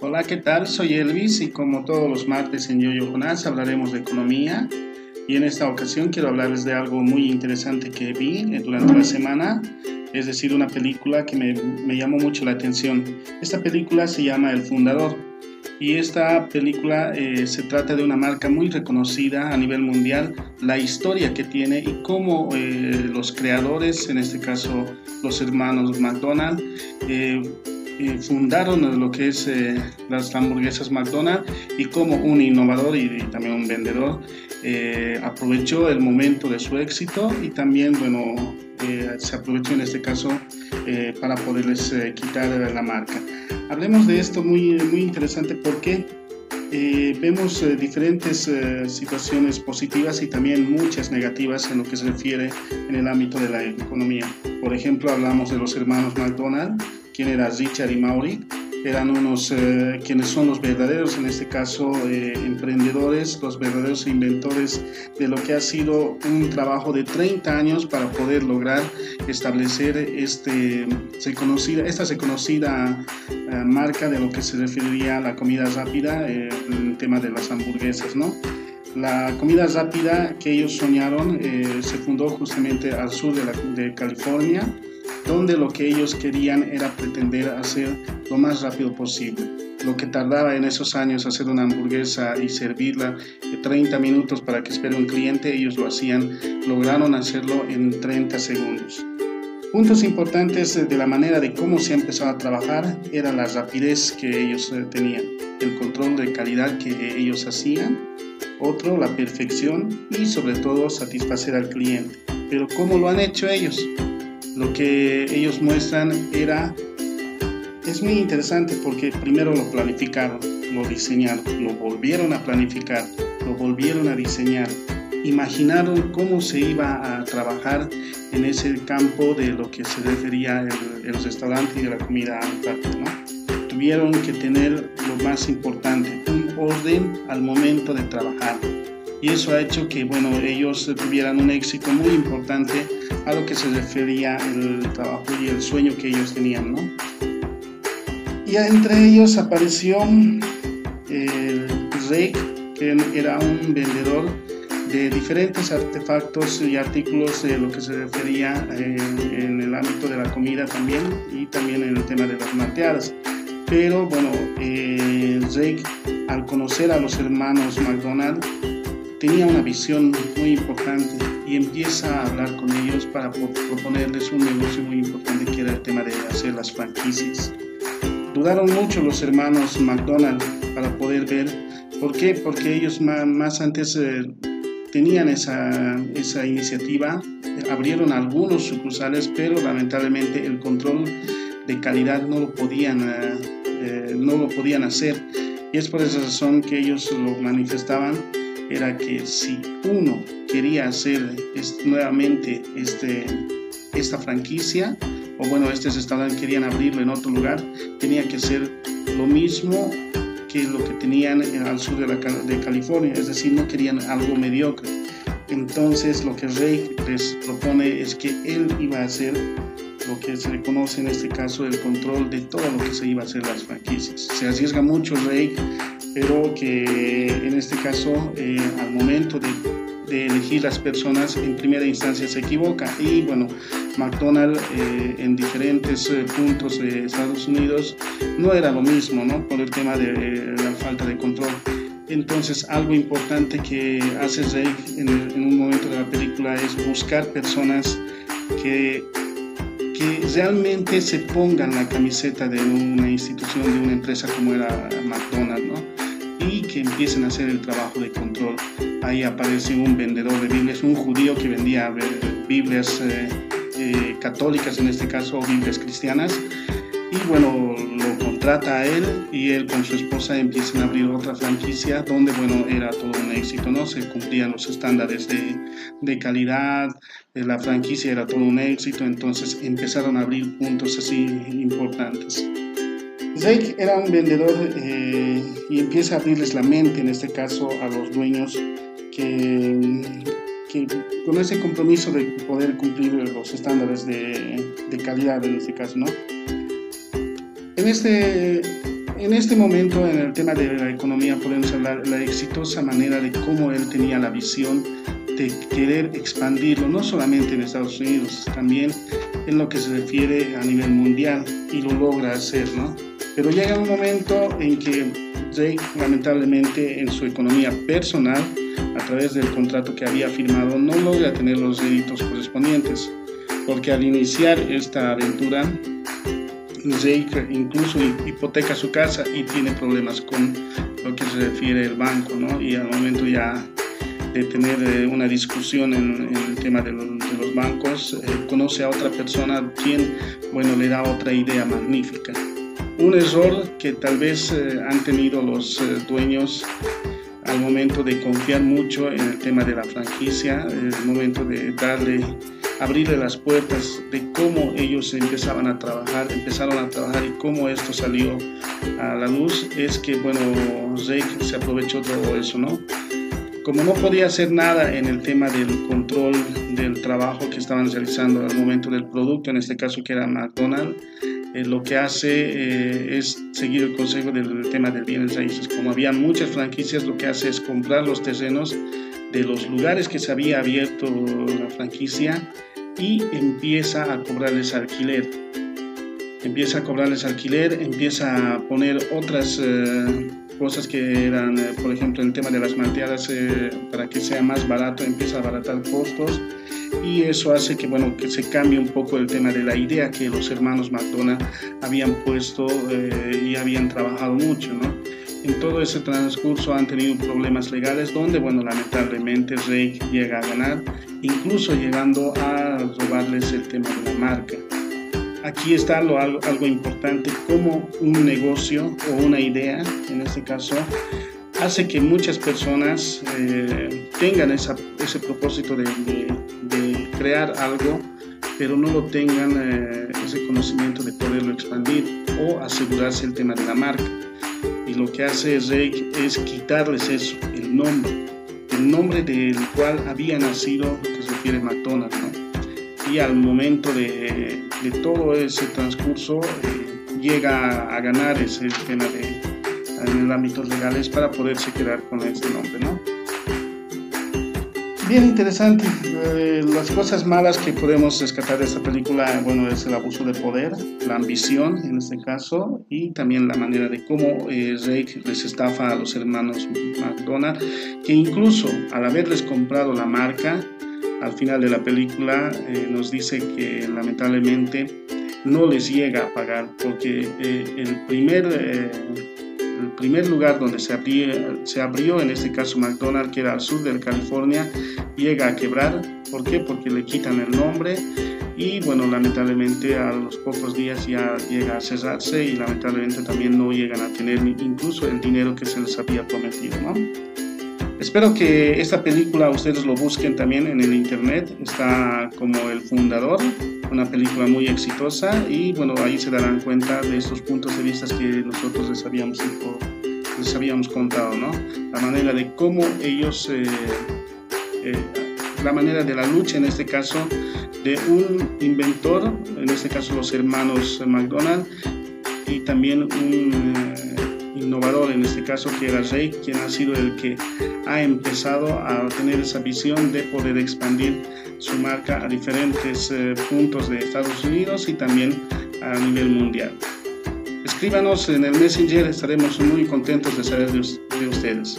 Hola, ¿qué tal? Soy Elvis y como todos los martes en Yoyo Jonás hablaremos de economía y en esta ocasión quiero hablarles de algo muy interesante que vi durante la semana, es decir, una película que me, me llamó mucho la atención. Esta película se llama El Fundador y esta película eh, se trata de una marca muy reconocida a nivel mundial, la historia que tiene y cómo eh, los creadores, en este caso los hermanos McDonald, eh, fundaron lo que es las hamburguesas McDonald's y cómo un innovador y, también un vendedor aprovechó el momento de su éxito y también, bueno, se aprovechó en este caso para poderles quitar la marca. Hablemos de esto muy, muy interesante porque eh, vemos eh, diferentes eh, situaciones positivas y también muchas negativas en lo que se refiere en el ámbito de la economía. Por ejemplo, hablamos de los hermanos McDonald, quien era Richard y Maury, eran unos eh, quienes son los verdaderos, en este caso, eh, emprendedores, los verdaderos inventores de lo que ha sido un trabajo de 30 años para poder lograr establecer este, se conocida, esta se conocida eh, marca de lo que se referiría a la comida rápida, el tema de las hamburguesas, ¿no? La comida rápida que ellos soñaron se fundó justamente al sur de, de California, donde lo que ellos querían era pretender hacer lo más rápido posible. Lo que tardaba en esos años hacer una hamburguesa y servirla de 30 minutos para que espere un cliente, ellos lo hacían, lograron hacerlo en 30 segundos. Puntos importantes de la manera de cómo se ha a trabajar era la rapidez que ellos eh, tenían, el control de calidad que ellos hacían, otro la perfección y sobre todo satisfacer al cliente. Pero ¿cómo lo han hecho ellos? Lo que ellos muestran era, es muy interesante porque primero lo planificaron, lo diseñaron, lo volvieron a planificar, lo volvieron a diseñar, imaginaron cómo se iba a trabajar en ese campo de lo que se refería el, el restaurante y de la comida ¿no? Tuvieron que tener lo más importante, un orden al momento de trabajar y eso ha hecho que bueno, ellos tuvieran un éxito muy importante a lo que se refería el trabajo y el sueño que ellos tenían. ¿no? Y entre ellos apareció el Rey, que era un vendedor de diferentes artefactos y artículos de lo que se refería eh, en el ámbito de la comida también y también en el tema de las mateadas. Pero bueno, eh, Rey, al conocer a los hermanos McDonald, tenía una visión muy importante y empieza a hablar con ellos para proponerles un negocio muy importante que era el tema de hacer las franquicias. Dudaron mucho los hermanos McDonald para poder ver por qué, porque ellos más, antes eh, tenían esa, esa iniciativa, abrieron algunos sucursales, pero lamentablemente el control de calidad no lo podían, eh, eh, no lo podían hacer. Y es por esa razón que ellos lo manifestaban era que si uno quería hacer nuevamente este, esta franquicia, o bueno, este restaurante querían abrirlo en otro lugar, tenía que hacer lo mismo que lo que tenían al sur de, la, de California, es decir, no querían algo mediocre. Entonces lo que Rey les propone es que él iba a hacer lo que se le conoce en este caso el control de todo lo que se iba a hacer las franquicias. Se arriesga mucho Rey pero que en este caso eh, al momento de, elegir las personas en primera instancia se equivoca y bueno McDonald's eh, en diferentes eh, puntos de Estados Unidos no era lo mismo ¿no? por el tema de la falta de control entonces algo importante que hace Rey en, un momento de la película es buscar personas que que realmente se pongan la camiseta de una institución, de una empresa como era McDonald's, que a hacer el trabajo de control. Ahí aparece un vendedor de Biblias, un judío que vendía Biblias eh, eh, católicas en este caso, o Biblias cristianas. Y bueno, lo contrata a él y él con su esposa empiezan a abrir otra franquicia donde, bueno, era todo un éxito, ¿no? Se cumplían los estándares de, de calidad, la franquicia era todo un éxito, entonces empezaron a abrir puntos así importantes. Jake era un vendedor eh, y empieza a abrirles la mente, en este caso, a los dueños que, con ese compromiso de poder cumplir los estándares de, calidad, en este caso, ¿no? En este en este momento, en el tema de la economía, podemos hablar de la exitosa manera de cómo él tenía la visión de querer expandirlo, no solamente en Estados Unidos, también en lo que se refiere a nivel mundial, y lo logra hacer, ¿no? Pero llega un momento en que Drake, lamentablemente, en su economía personal, a través del contrato que había firmado, no logra tener los réditos correspondientes, porque al iniciar esta aventura, Jake incluso hipoteca su casa y tiene problemas con lo que se refiere al banco, ¿no? Y al momento ya de tener eh, una discusión en, el tema de, los bancos, eh, conoce a otra persona quien, bueno, le da otra idea magnífica. Un error que tal vez eh, han tenido los dueños al momento de confiar mucho en el tema de la franquicia, el momento de darle abrirle las puertas de cómo ellos empezaban a trabajar, empezaron a trabajar y cómo esto salió a la luz, es que, bueno, Jake se aprovechó todo eso, ¿no? Como no podía hacer nada en el tema del control del trabajo que estaban realizando al momento del producto, en este caso que era McDonald's, eh, lo que hace eh, es seguir el consejo del tema del bienes raíces. Como había muchas franquicias, lo que hace es comprar los terrenos de los lugares que se había abierto la franquicia y empieza a cobrarles alquiler. Empieza a cobrarles alquiler, empieza a poner otras eh, cosas que eran, eh, por ejemplo, el tema de las malteadas, eh, para que sea más barato, empieza a abaratar costos y eso hace que, bueno, que se cambie un poco el tema de la idea que los hermanos McDonald habían puesto y habían trabajado mucho, ¿no? En todo ese transcurso han tenido problemas legales donde, bueno, lamentablemente Rake llega a ganar, incluso llegando a robarles el tema de la marca. Aquí está lo, algo, importante, como un negocio o una idea, en este caso, hace que muchas personas eh, tengan ese propósito de, crear algo, pero no lo tengan eh, ese conocimiento de poderlo expandir o asegurarse el tema de la marca y lo que hace Rake es quitarles eso, el nombre, el nombre del cual había nacido, que se refiere McDonald's, ¿no? Y al momento de, de todo ese transcurso eh, llega a ganar ese tema de, en el ámbito legales para poderse quedar con este nombre, ¿no? bien interesante. Eh, las cosas malas que podemos rescatar de esta película, bueno, es el abuso de poder, la ambición en este caso, y también la manera de cómo eh, les estafa a los hermanos McDonald, que incluso al haberles comprado la marca, al final de la película eh, nos dice que lamentablemente no les llega a pagar, porque el primer el primer lugar donde se abrió, se abrió, en este caso McDonald's, que era al sur de California, llega a quebrar. ¿Por qué? Porque le quitan el nombre y bueno, lamentablemente a los pocos días ya llega a cerrarse y lamentablemente también no llegan a tener incluso el dinero que se les había prometido, ¿no? Espero que esta película ustedes lo busquen también en el internet, está como El Fundador, una película muy exitosa y bueno, ahí se darán cuenta de estos puntos de vista que nosotros les habíamos, les habíamos contado, ¿no? La manera de cómo ellos, eh, eh, la manera de la lucha en este caso de un inventor, en este caso los hermanos McDonald, y también un... Innovador en este caso que era Rey, quien ha sido el que ha empezado a tener esa visión de poder expandir su marca a diferentes eh, puntos de Estados Unidos y también a nivel mundial. Escríbanos en el Messenger, estaremos muy contentos de saber de ustedes.